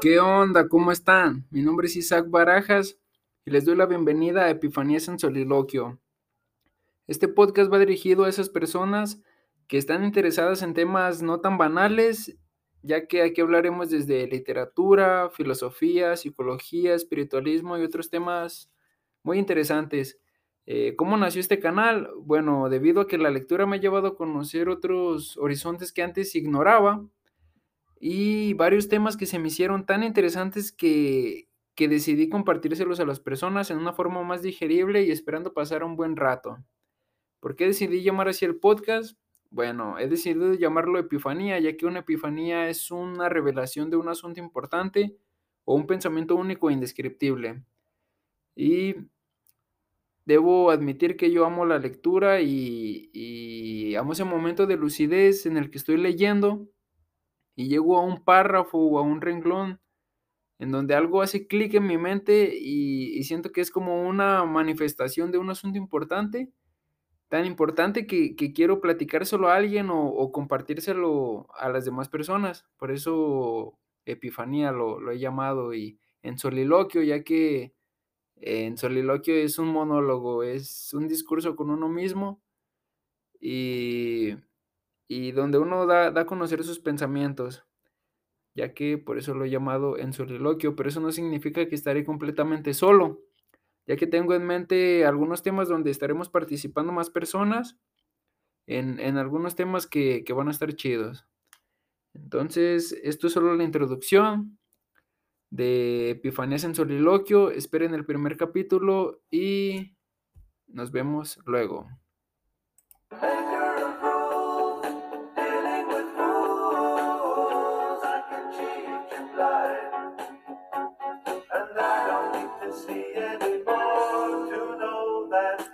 ¿Qué onda? ¿Cómo están? Mi nombre es Isaac Barajas y les doy la bienvenida a Epifanías en Soliloquio. Este podcast va dirigido a esas personas que están interesadas en temas no tan banales, ya que aquí hablaremos desde literatura, filosofía, psicología, espiritualismo y otros temas muy interesantes. Eh, ¿Cómo nació este canal? Bueno, debido a que la lectura me ha llevado a conocer otros horizontes que antes ignoraba y varios temas que se me hicieron tan interesantes que, que decidí compartírselos a las personas en una forma más digerible y esperando pasar un buen rato. ¿Por qué decidí llamar así el podcast? Bueno, he decidido llamarlo Epifanía, ya que una epifanía es una revelación de un asunto importante o un pensamiento único e indescriptible. Y debo admitir que yo amo la lectura y, amo ese momento de lucidez en el que estoy leyendo y llego a un párrafo o a un renglón en donde algo hace clic en mi mente y, y, siento que es como una manifestación de un asunto importante, tan importante que, que quiero platicárselo a alguien o, o, compartírselo a las demás personas. Por eso Epifanía lo, lo he llamado y en soliloquio, ya que en soliloquio es un monólogo, es un discurso con uno mismo y, y donde uno da, da, a conocer sus pensamientos, ya que por eso lo he llamado en soliloquio, pero eso no significa que estaré completamente solo, ya que tengo en mente algunos temas donde estaremos participando más personas, en, en algunos temas que, que van a estar chidos. Entonces, esto es solo la introducción de Epifanías en Soliloquio. Esperen el primer capítulo y nos vemos luego.